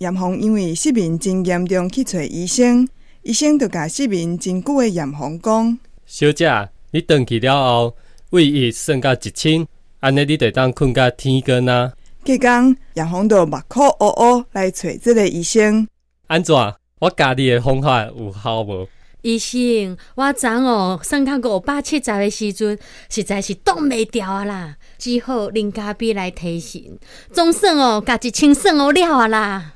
严红因为失眠真严重去找医生，医生就甲失眠真久的严红讲：小姐，你回去了后，胃液升到一千，安尼你得当困到天光啊。隔天，严红就目哭乌乌来找这个医生。安怎？我家己的方法有效无？医生，我昨哦算到五百七十的时阵，实在是挡袂掉啊啦，只好林家碧来提醒，总算哦，家一千算哦了啊啦。